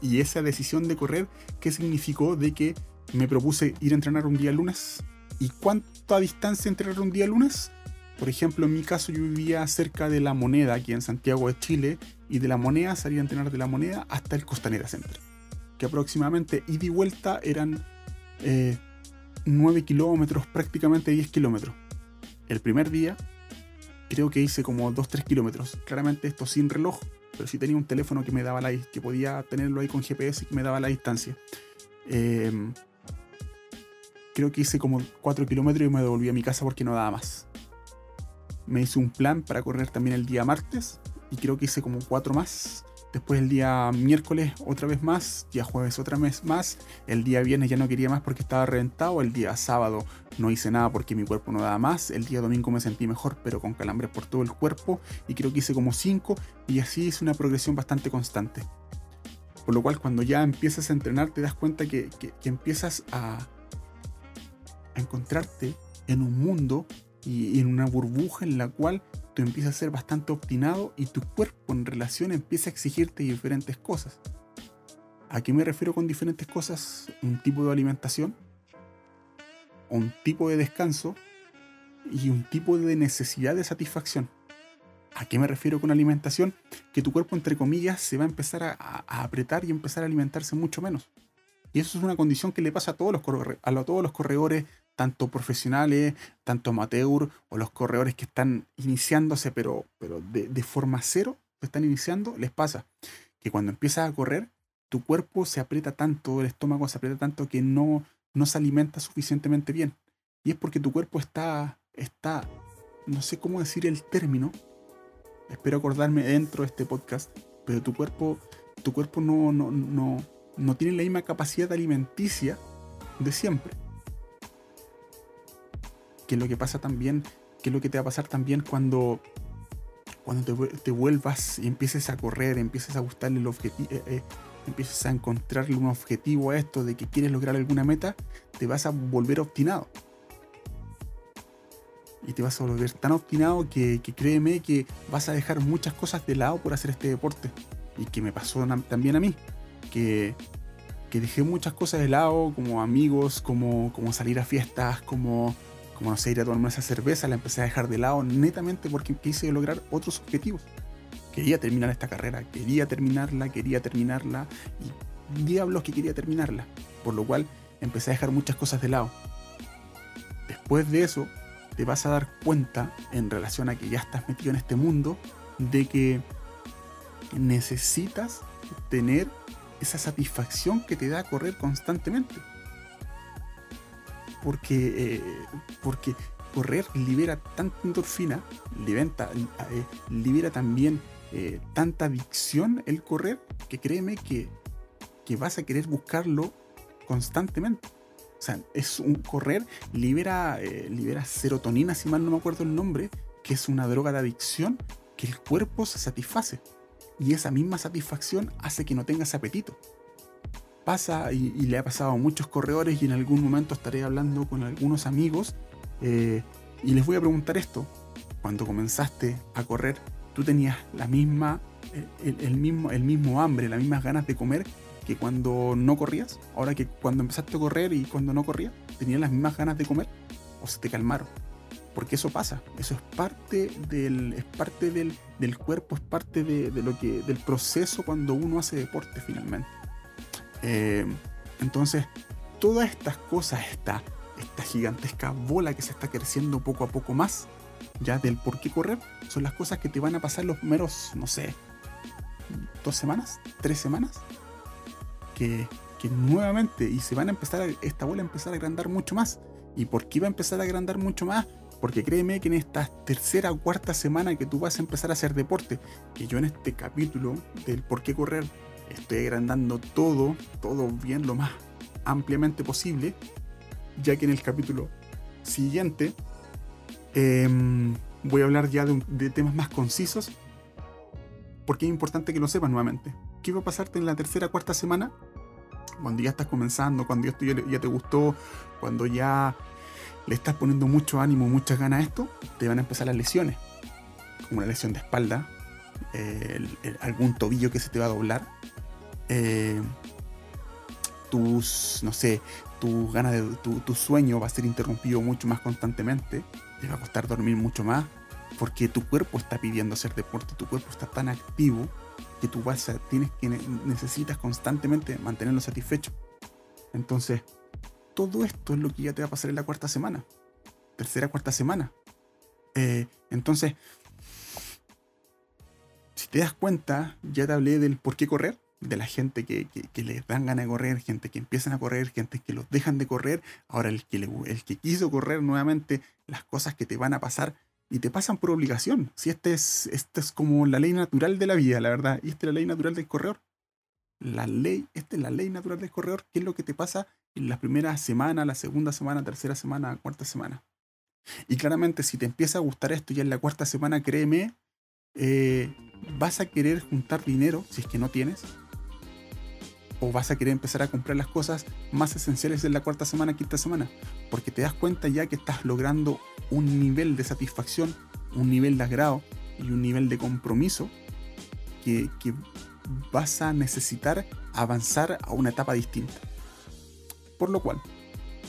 Y esa decisión de correr, ¿qué significó? De que me propuse ir a entrenar un día lunes. ¿Y cuánta distancia entrenar un día lunes? Por ejemplo, en mi caso yo vivía cerca de La Moneda, aquí en Santiago de Chile, y de La Moneda salía a entrenar de La Moneda hasta el Costanera Center, que aproximadamente ida y vuelta eran 9 eh, kilómetros, prácticamente 10 kilómetros. El primer día creo que hice como 2-3 kilómetros, claramente esto sin reloj, pero sí tenía un teléfono que me daba la que podía tenerlo ahí con GPS que me daba la distancia. Em, creo que hice como 4 kilómetros y me devolví a mi casa porque no daba más me hice un plan para correr también el día martes y creo que hice como cuatro más. Después el día miércoles otra vez más, día jueves otra vez más, el día viernes ya no quería más porque estaba reventado, el día sábado no hice nada porque mi cuerpo no daba más, el día domingo me sentí mejor pero con calambres por todo el cuerpo y creo que hice como cinco y así hice una progresión bastante constante. Por lo cual cuando ya empiezas a entrenar te das cuenta que, empiezas a, a encontrarte en un mundo y, en una burbuja en la cual tú empiezas a ser bastante obstinado y tu cuerpo en relación empieza a exigirte diferentes cosas. ¿A qué me refiero con diferentes cosas? Un tipo de alimentación, un tipo de descanso y un tipo de necesidad de satisfacción. ¿A qué me refiero con alimentación? Que tu cuerpo, entre comillas, se va a empezar a, apretar y empezar a alimentarse mucho menos. Y eso es una condición que le pasa a todos los, a todos los corredores, tanto profesionales, tanto amateur o los corredores que están iniciándose, pero, pero de, forma cero, están iniciando, les pasa que cuando empiezas a correr, tu cuerpo se aprieta tanto, el estómago se aprieta tanto que no, no se alimenta suficientemente bien. Y es porque tu cuerpo está, está, no sé cómo decir el término, espero acordarme dentro de este podcast, pero tu cuerpo, tu cuerpo no, no, no, no tiene la misma capacidad alimenticia de siempre que es lo que pasa también, que es lo que te va a pasar también cuando, cuando te, vuelvas y empieces a correr, empieces a gustarle el objetivo, eh, eh, a encontrarle un objetivo a esto de que quieres lograr alguna meta, te vas a volver obstinado. y te vas a volver tan obstinado que, créeme que vas a dejar muchas cosas de lado por hacer este deporte. Y que me pasó también a mí, que, que dejé muchas cosas de lado, como amigos, como, como salir a fiestas, como, como no sé, ir a tomarme esa cerveza, la empecé a dejar de lado netamente porque quise lograr otros objetivos. Quería terminar esta carrera, quería terminarla, quería terminarla y diablos que quería terminarla. Por lo cual empecé a dejar muchas cosas de lado. Después de eso, te vas a dar cuenta, en relación a que ya estás metido en este mundo, de que necesitas tener esa satisfacción que te da correr constantemente. Porque, eh, porque correr libera tanta endorfina, libera, eh, libera también eh, tanta adicción el correr, que créeme que, que vas a querer buscarlo constantemente. O sea, es un correr, libera, libera serotonina, si mal no me acuerdo el nombre, que es una droga de adicción que el cuerpo se satisface. Y esa misma satisfacción hace que no tengas apetito. Pasa y, le ha pasado a muchos corredores y en algún momento estaré hablando con algunos amigos eh, y les voy a preguntar esto. Cuando comenzaste a correr, ¿tú tenías la misma, eh, el mismo, el mismo hambre, las mismas ganas de comer que cuando no corrías, ahora que cuando empezaste a correr y cuando no corrías, tenías las mismas ganas de comer o se te calmaron. Porque eso pasa, eso es parte del, es parte del, cuerpo, es parte de, lo que, del proceso cuando uno hace deporte finalmente. Eh, entonces, todas estas cosas, esta, esta gigantesca bola que se está creciendo poco a poco más, ya del por qué correr, son las cosas que te van a pasar los primeros, no sé, dos semanas, tres semanas, que, nuevamente, y se van a empezar, a, esta bola a empezar a agrandar mucho más. ¿Y por qué va a empezar a agrandar mucho más? Porque créeme que en esta tercera o cuarta semana que tú vas a empezar a hacer deporte, que yo en este capítulo del por qué correr estoy agrandando todo, todo bien, lo más ampliamente posible, ya que en el capítulo siguiente em, voy a hablar ya de, temas más concisos, porque es importante que lo sepas nuevamente. ¿Qué va a pasarte en la tercera, cuarta semana? Cuando ya estás comenzando, cuando esto ya, te gustó, cuando ya le estás poniendo mucho ánimo, muchas ganas a esto, te van a empezar las lesiones. Como una lesión de espalda, algún tobillo que se te va a doblar, eh, tus, no sé, tus ganas de tu, tu, sueño va a ser interrumpido mucho más constantemente, te va a costar dormir mucho más, porque tu cuerpo está pidiendo hacer deporte, tu cuerpo está tan activo que tú vas tienes que necesitas constantemente mantenerlo satisfecho. Entonces, todo esto es lo que ya te va a pasar en la cuarta semana. Tercera, cuarta semana. Eh, entonces, si te das cuenta, ya te hablé del por qué correr, de la gente que, que, les dan ganas de correr, gente que empiezan a correr, gente que los dejan de correr. Ahora el que, el que quiso correr nuevamente, las cosas que te van a pasar y te pasan por obligación. Si este es, este es como la ley natural de la vida, la verdad. Y esta es la ley natural del corredor. La ley, esta es la ley natural del corredor, ¿Qué es lo que te pasa en la primera semana, la segunda semana, tercera semana, cuarta semana. Y claramente, si te empieza a gustar esto ya en la cuarta semana, créeme, eh, vas a querer juntar dinero, si es que no tienes, o vas a querer empezar a comprar las cosas más esenciales en la cuarta semana, quinta semana, porque te das cuenta ya que estás logrando un nivel de satisfacción, un nivel de agrado y un nivel de compromiso que, vas a necesitar avanzar a una etapa distinta. Por lo cual,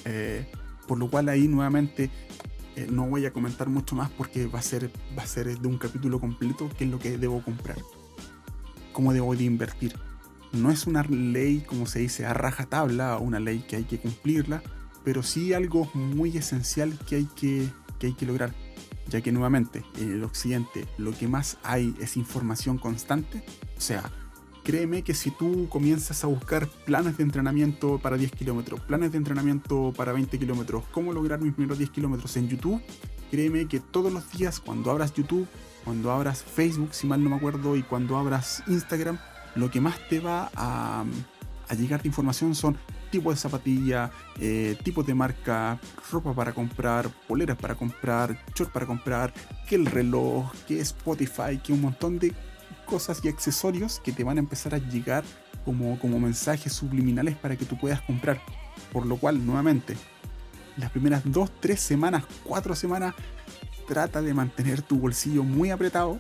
eh, por lo cual ahí nuevamente eh, no voy a comentar mucho más porque va a ser, va a ser de un capítulo completo qué es lo que debo comprar, cómo debo de invertir no es una ley, como se dice, a rajatabla, una ley que hay que cumplirla, pero sí algo muy esencial que hay que, hay que lograr. Ya que nuevamente en el occidente lo que más hay es información constante. O sea, créeme que si tú comienzas a buscar planes de entrenamiento para 10 kilómetros, planes de entrenamiento para 20 kilómetros, cómo lograr mis primeros 10 kilómetros en YouTube, créeme que todos los días cuando abras YouTube, cuando abras Facebook, si mal no me acuerdo, y cuando abras Instagram, lo que más te va a, llegar de información son tipos de zapatilla, eh, tipos de marca, ropa para comprar, poleras para comprar, shorts para comprar, que el reloj, que Spotify, que un montón de cosas y accesorios que te van a empezar a llegar como, como mensajes subliminales para que tú puedas comprar. Por lo cual, nuevamente, las primeras 2, 3 semanas, 4 semanas, trata de mantener tu bolsillo muy apretado,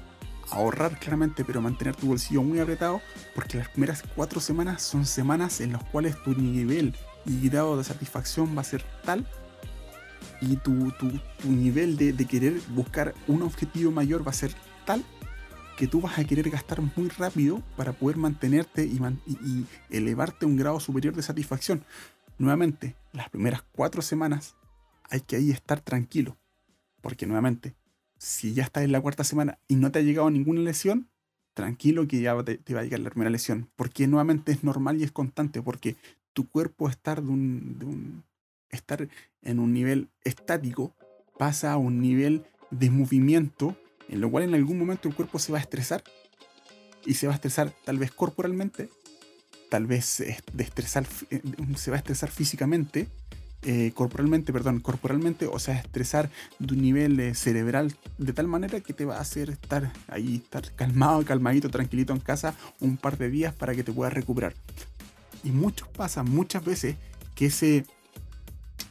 ahorrar claramente, pero mantener tu bolsillo muy apretado, porque las primeras cuatro semanas son semanas en las cuales tu nivel y grado de satisfacción va a ser tal y tu, nivel de, querer buscar un objetivo mayor va a ser tal que tú vas a querer gastar muy rápido para poder mantenerte y, elevarte un grado superior de satisfacción. Nuevamente, las primeras cuatro semanas hay que ahí estar tranquilo. Porque nuevamente, si ya estás en la cuarta semana y no te ha llegado ninguna lesión, tranquilo que ya te, va a llegar la primera lesión. Porque nuevamente es normal y es constante. Porque tu cuerpo estar, de un, estar en un nivel estático pasa a un nivel de movimiento en lo cual en algún momento el cuerpo se va a estresar y se va a estresar tal vez corporalmente, tal vez de estresar, eh, se va a estresar físicamente eh, corporalmente, perdón, corporalmente, o sea, estresar de nivel cerebral de tal manera que te va a hacer estar ahí, estar calmado, calmadito, tranquilito en casa un par de días para que te puedas recuperar. Y muchos pasa muchas veces que ese,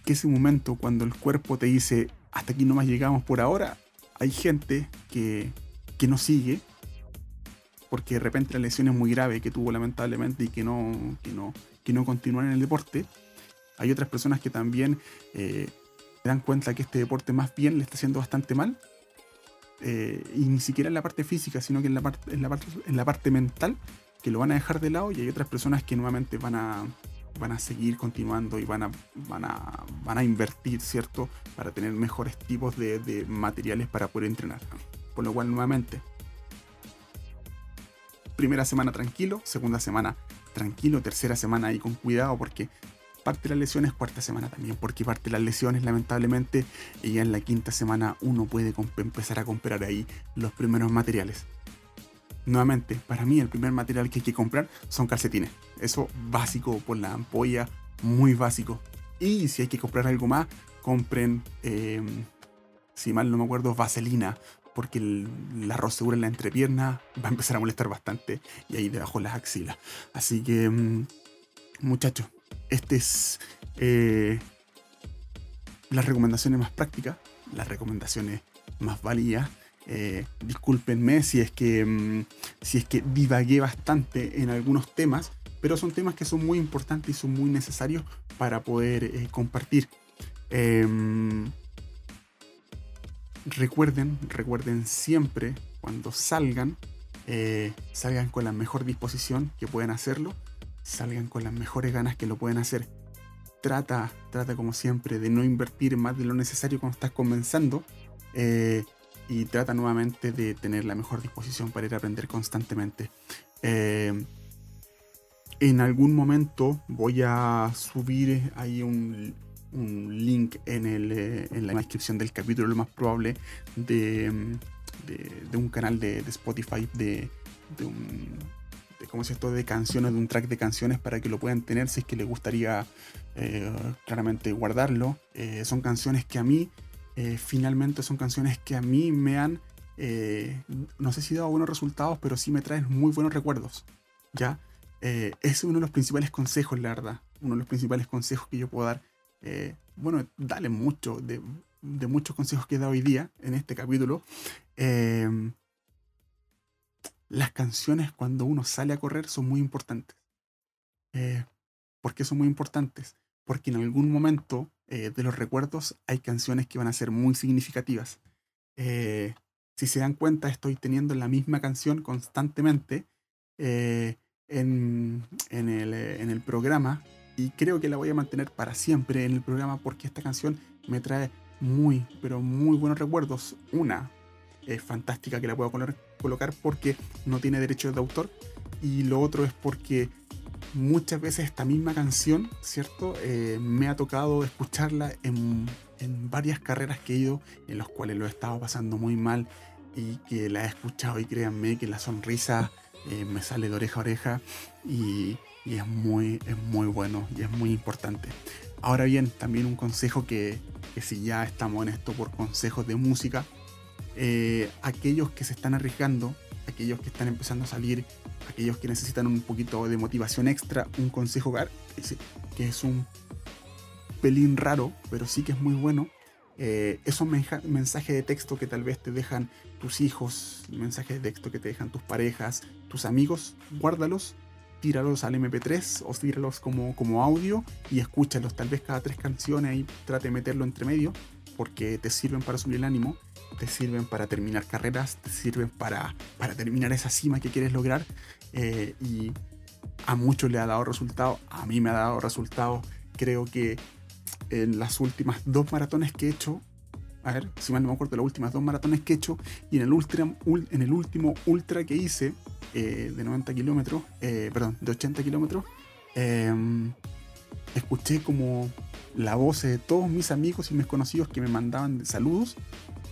que ese momento cuando el cuerpo te dice hasta aquí no más llegamos por ahora, hay gente que, que no sigue porque de repente la lesión es muy grave que tuvo lamentablemente y que no, que no, que no continúa en el deporte hay otras personas que también eh, se dan cuenta que este deporte más bien le está haciendo bastante mal. Eh, y ni siquiera en la parte física, sino que en la, parte, en, la en la parte mental, que lo van a dejar de lado. Y hay otras personas que nuevamente van a, van a seguir continuando y van a, van a, van a invertir, ¿cierto? Para tener mejores tipos de, de materiales para poder entrenar. Por lo cual, nuevamente, primera semana tranquilo, segunda semana tranquilo, tercera semana ahí con cuidado porque parte de las lesiones, cuarta semana también, porque parte de las lesiones, lamentablemente, y ya en la quinta semana uno puede empezar a comprar ahí los primeros materiales. Nuevamente, para mí el primer material que hay que comprar son calcetines. Eso básico por la ampolla, muy básico. Y si hay que comprar algo más, compren, em, si mal no me acuerdo, vaselina, porque la rosedura en la entrepierna va a empezar a molestar bastante y ahí debajo las axilas. Así que, em, muchachos, este es eh, las recomendaciones más prácticas, las recomendaciones más válidas. Eh, discúlpenme si es que mm, si es que divagué bastante en algunos temas, pero son temas que son muy importantes y son muy necesarios para poder eh, compartir. Em, recuerden, recuerden siempre cuando salgan, salgan con la mejor disposición que puedan hacerlo salgan con las mejores ganas que lo pueden hacer. Trata, trata como siempre de no invertir más de lo necesario cuando estás comenzando eh, y trata nuevamente de tener la mejor disposición para ir a aprender constantemente. Eh, en algún momento voy a subir ahí un, link en, el, eh, en, la descripción del capítulo, lo más probable, de, de, un canal de, de Spotify de un como es esto de canciones, de un track de canciones para que lo puedan tener si es que les gustaría eh, claramente guardarlo. Eh, son canciones que a mí, eh, finalmente son canciones que a mí me han, no sé si dado buenos resultados, pero sí me traen muy buenos recuerdos. ¿Ya? es uno de los principales consejos, la verdad. Uno de los principales consejos que yo puedo dar. bueno, dale mucho, de, muchos consejos que he dado hoy día en este capítulo las canciones cuando uno sale a correr son muy importantes. Eh, ¿Por qué son muy importantes? Porque en algún momento eh, de los recuerdos hay canciones que van a ser muy significativas. Eh, si se dan cuenta, estoy teniendo la misma canción constantemente en, en, el, en el programa y creo que la voy a mantener para siempre en el programa porque esta canción me trae muy, pero muy buenos recuerdos. Una, es fantástica que la puedo colocar porque no tiene derechos de autor. Y lo otro es porque muchas veces esta misma canción, ¿cierto? Eh, me ha tocado escucharla en, varias carreras que he ido, en las cuales lo he estado pasando muy mal y que la he escuchado y créanme que la sonrisa eh, me sale de oreja a oreja y, es, muy, es muy bueno y es muy importante. Ahora bien, también un consejo que, que si ya estamos en esto por consejos de música, eh, aquellos que se están arriesgando, aquellos que están empezando a salir, aquellos que necesitan un poquito de motivación extra, un consejo que es un pelín raro, pero sí que es muy bueno, eh, esos mensajes de texto que tal vez te dejan tus hijos, mensajes de texto que te dejan tus parejas, tus amigos, guárdalos, tíralos al MP3 o tíralos como, como audio y escúchalos. Tal vez cada tres canciones y trate de meterlo entre medio porque te sirven para subir el ánimo, te sirven para terminar carreras, te sirven para, para terminar esa cima que quieres lograr eh, y a muchos le ha dado resultado, a mí me ha dado resultado, creo que en las últimas dos maratones que he hecho, a ver, si mal no me acuerdo, las últimas dos maratones que he hecho, y en el, ultra, en el último ultra que hice, eh, de 90 kilómetros, eh, perdón, de 80 kilómetros, em, escuché como la voz de todos mis amigos y mis conocidos que me mandaban saludos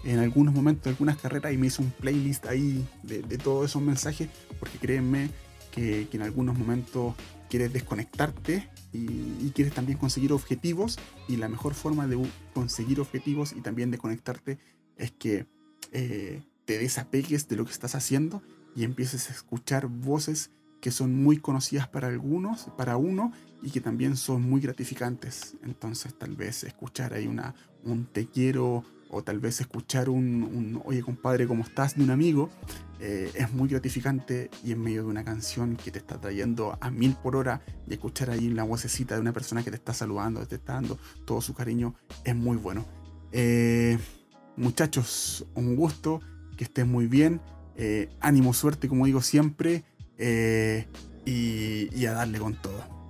en algunos momentos de algunas carreras y me hizo un playlist ahí de, todos esos mensajes, porque créanme que, en algunos momentos quieres desconectarte y, quieres también conseguir objetivos y la mejor forma de conseguir objetivos y también de conectarte es que eh, te desapegues de lo que estás haciendo y empieces a escuchar voces que son muy conocidas para algunos, para uno, y que también son muy gratificantes. Entonces tal vez escuchar ahí una, un te quiero o tal vez escuchar un, oye compadre, ¿cómo estás? de un amigo, eh, es muy gratificante y en medio de una canción que te está trayendo a mil por hora y escuchar ahí la vocecita de una persona que te está saludando, te está dando todo su cariño, es muy bueno. Eh, muchachos, un gusto, que estén muy bien, eh, ánimo, suerte, como digo siempre, y a darle con todo.